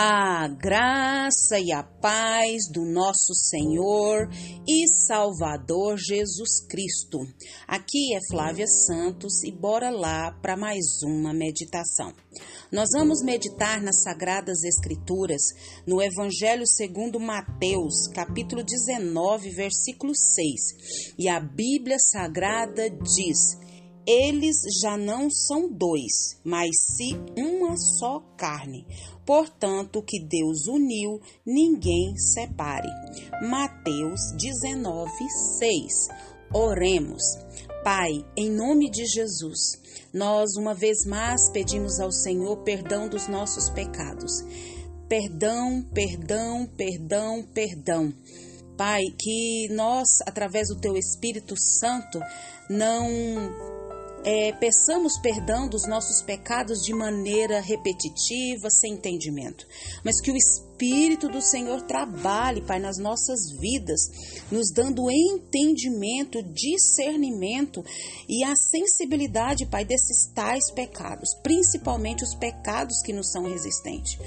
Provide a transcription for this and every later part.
A graça e a paz do nosso Senhor e Salvador Jesus Cristo. Aqui é Flávia Santos e bora lá para mais uma meditação. Nós vamos meditar nas Sagradas Escrituras, no Evangelho segundo Mateus, capítulo 19, versículo 6. E a Bíblia Sagrada diz: eles já não são dois, mas sim uma só carne. Portanto, que Deus uniu, ninguém separe. Mateus 19, 6. Oremos. Pai, em nome de Jesus, nós uma vez mais pedimos ao Senhor perdão dos nossos pecados. Perdão, perdão, perdão, perdão. Pai, que nós, através do Teu Espírito Santo, não é, peçamos perdão dos nossos pecados de maneira repetitiva, sem entendimento, mas que o Espírito do Senhor trabalhe, Pai, nas nossas vidas, nos dando entendimento, discernimento e a sensibilidade, Pai, desses tais pecados, principalmente os pecados que nos são resistentes.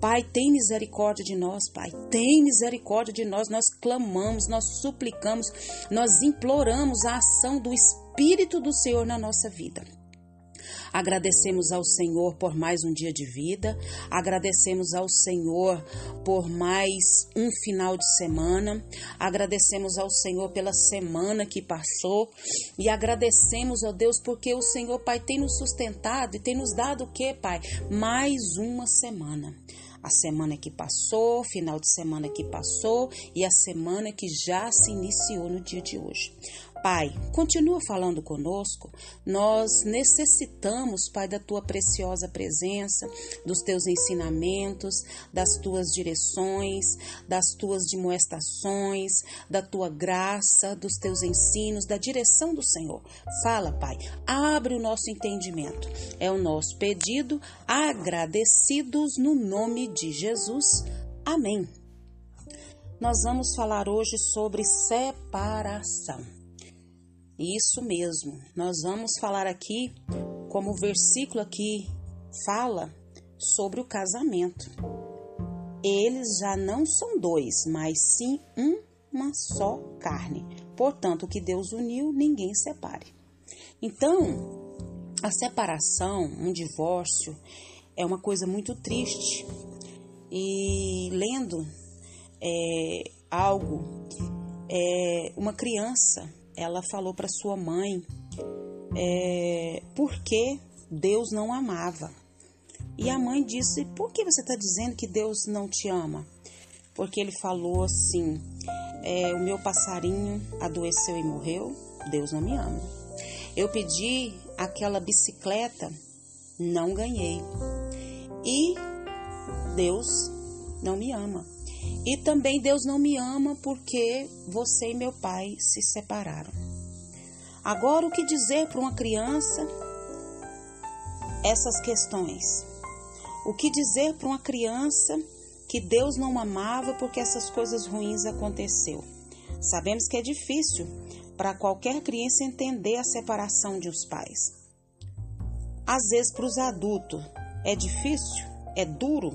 Pai, tem misericórdia de nós, Pai, tem misericórdia de nós. Nós clamamos, nós suplicamos, nós imploramos a ação do Espírito Espírito do Senhor na nossa vida. Agradecemos ao Senhor por mais um dia de vida, agradecemos ao Senhor por mais um final de semana, agradecemos ao Senhor pela semana que passou e agradecemos ao Deus porque o Senhor, Pai, tem nos sustentado e tem nos dado o que, Pai? Mais uma semana a semana que passou, final de semana que passou e a semana que já se iniciou no dia de hoje. Pai, continua falando conosco. Nós necessitamos, Pai, da tua preciosa presença, dos teus ensinamentos, das tuas direções, das tuas demoestações, da tua graça, dos teus ensinos, da direção do Senhor. Fala, Pai, abre o nosso entendimento. É o nosso pedido, agradecidos no nome de Jesus. Amém. Nós vamos falar hoje sobre separação. Isso mesmo. Nós vamos falar aqui, como o versículo aqui fala, sobre o casamento. Eles já não são dois, mas sim uma só carne. Portanto, o que Deus uniu, ninguém separe. Então, a separação, um divórcio, é uma coisa muito triste. E lendo é, algo, é, uma criança ela falou para sua mãe é, por que Deus não amava. E a mãe disse: Por que você está dizendo que Deus não te ama? Porque ele falou assim: é, O meu passarinho adoeceu e morreu, Deus não me ama. Eu pedi aquela bicicleta, não ganhei. E Deus não me ama. E também Deus não me ama porque você e meu pai se separaram. Agora, o que dizer para uma criança essas questões? O que dizer para uma criança que Deus não amava porque essas coisas ruins aconteceu? Sabemos que é difícil para qualquer criança entender a separação de os pais. Às vezes, para os adultos, é difícil, é duro,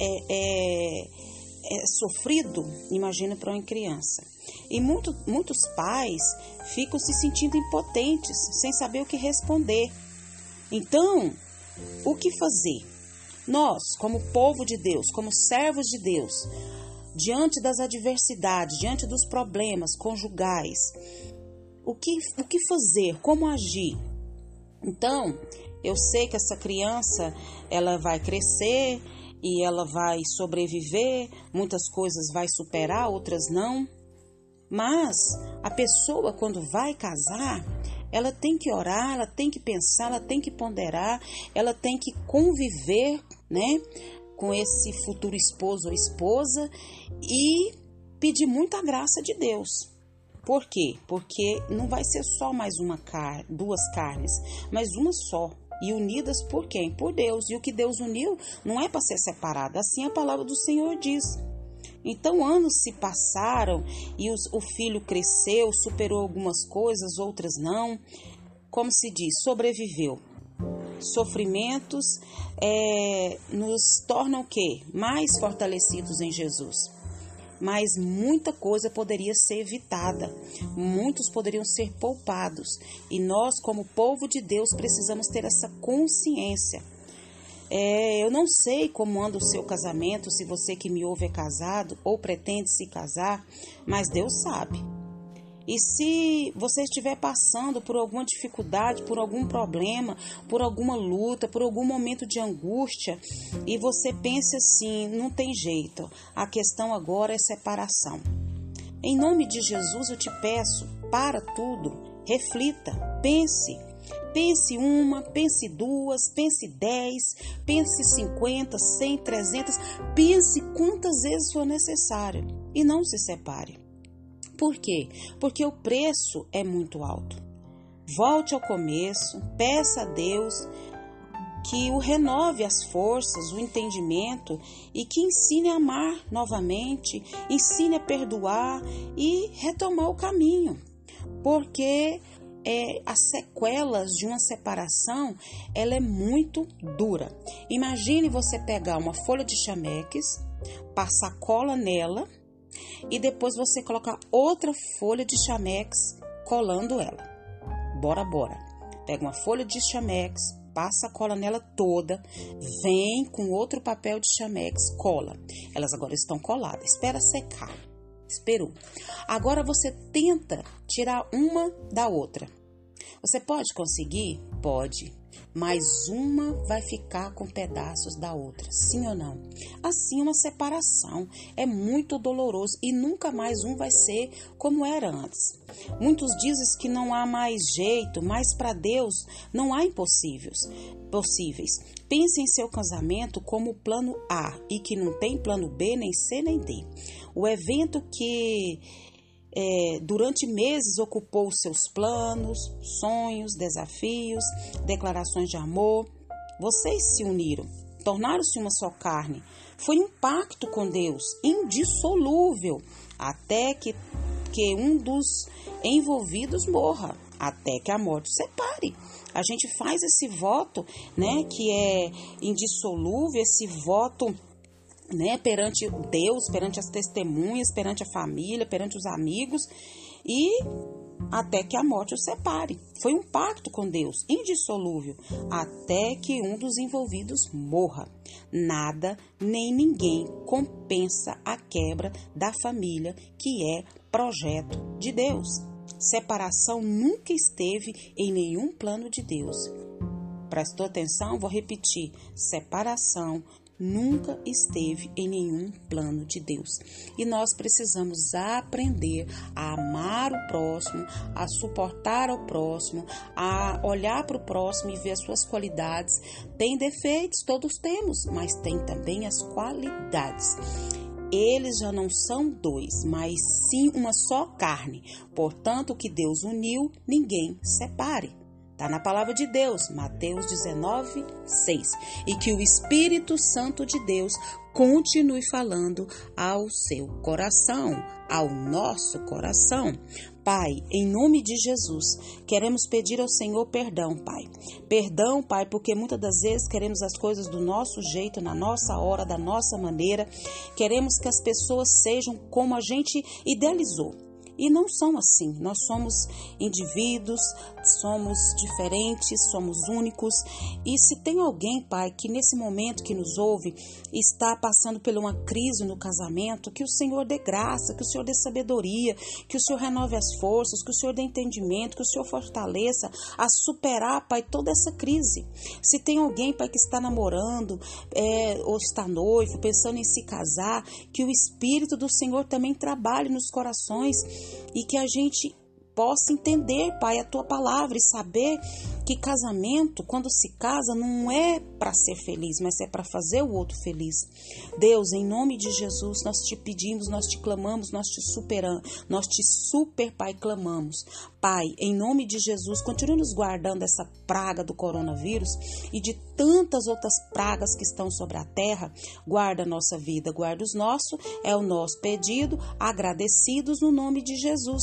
é, é é sofrido, imagina para uma criança. E muito, muitos pais ficam se sentindo impotentes, sem saber o que responder. Então, o que fazer? Nós, como povo de Deus, como servos de Deus, diante das adversidades, diante dos problemas conjugais, o que, o que fazer? Como agir? Então, eu sei que essa criança ela vai crescer, e ela vai sobreviver, muitas coisas vai superar, outras não. Mas a pessoa quando vai casar, ela tem que orar, ela tem que pensar, ela tem que ponderar, ela tem que conviver, né, com esse futuro esposo ou esposa e pedir muita graça de Deus. Por quê? Porque não vai ser só mais uma carne, duas carnes, mas uma só e unidas por quem? Por Deus. E o que Deus uniu não é para ser separado. Assim a palavra do Senhor diz. Então, anos se passaram e os, o filho cresceu, superou algumas coisas, outras não. Como se diz, sobreviveu. sofrimentos é, nos tornam o quê? Mais fortalecidos em Jesus. Mas muita coisa poderia ser evitada, muitos poderiam ser poupados, e nós, como povo de Deus, precisamos ter essa consciência. É, eu não sei como anda o seu casamento, se você que me ouve é casado ou pretende se casar, mas Deus sabe. E se você estiver passando por alguma dificuldade, por algum problema, por alguma luta, por algum momento de angústia, e você pense assim: não tem jeito, a questão agora é separação. Em nome de Jesus eu te peço, para tudo, reflita, pense. Pense uma, pense duas, pense dez, pense cinquenta, cem, trezentas, pense quantas vezes for necessário e não se separe. Por quê? Porque o preço é muito alto. Volte ao começo, peça a Deus que o renove as forças, o entendimento e que ensine a amar novamente, ensine a perdoar e retomar o caminho. Porque é, as sequelas de uma separação ela é muito dura. Imagine você pegar uma folha de chameques, passar cola nela e depois você coloca outra folha de chamex colando ela. Bora, bora. Pega uma folha de chamex, passa a cola nela toda, vem com outro papel de chamex, cola. Elas agora estão coladas. Espera secar. Esperou. Agora você tenta tirar uma da outra. Você pode conseguir? Pode mas uma vai ficar com pedaços da outra, sim ou não? Assim, uma separação é muito doloroso e nunca mais um vai ser como era antes. Muitos dizem que não há mais jeito, mas para Deus não há impossíveis. Possíveis. Pense em seu casamento como plano A e que não tem plano B, nem C, nem D. O evento que é, durante meses ocupou seus planos, sonhos, desafios, declarações de amor. Vocês se uniram, tornaram-se uma só carne. Foi um pacto com Deus, indissolúvel, até que, que um dos envolvidos morra, até que a morte separe. A gente faz esse voto, né, que é indissolúvel, esse voto né, perante Deus, perante as testemunhas, perante a família, perante os amigos e até que a morte os separe. Foi um pacto com Deus, indissolúvel, até que um dos envolvidos morra. Nada nem ninguém compensa a quebra da família, que é projeto de Deus. Separação nunca esteve em nenhum plano de Deus. Prestou atenção? Vou repetir: separação nunca esteve em nenhum plano de Deus. E nós precisamos aprender a amar o próximo, a suportar o próximo, a olhar para o próximo e ver as suas qualidades. Tem defeitos, todos temos, mas tem também as qualidades eles já não são dois, mas sim uma só carne. Portanto, o que Deus uniu, ninguém separe. Está na palavra de Deus, Mateus 19, 6. E que o Espírito Santo de Deus continue falando ao seu coração, ao nosso coração. Pai, em nome de Jesus, queremos pedir ao Senhor perdão, Pai. Perdão, Pai, porque muitas das vezes queremos as coisas do nosso jeito, na nossa hora, da nossa maneira. Queremos que as pessoas sejam como a gente idealizou. E não são assim. Nós somos indivíduos, somos diferentes, somos únicos. E se tem alguém, Pai, que nesse momento que nos ouve está passando por uma crise no casamento, que o Senhor dê graça, que o Senhor dê sabedoria, que o Senhor renove as forças, que o Senhor dê entendimento, que o Senhor fortaleça a superar, Pai, toda essa crise. Se tem alguém, Pai, que está namorando é, ou está noivo, pensando em se casar, que o Espírito do Senhor também trabalhe nos corações e que a gente possa entender, Pai, a tua palavra e saber que casamento, quando se casa, não é para ser feliz, mas é para fazer o outro feliz. Deus, em nome de Jesus, nós te pedimos, nós te clamamos, nós te superamos, nós te super, Pai, clamamos. Pai, em nome de Jesus, continue nos guardando essa praga do coronavírus e de tantas outras pragas que estão sobre a terra. Guarda a nossa vida, guarda os nossos, é o nosso pedido, agradecidos no nome de Jesus.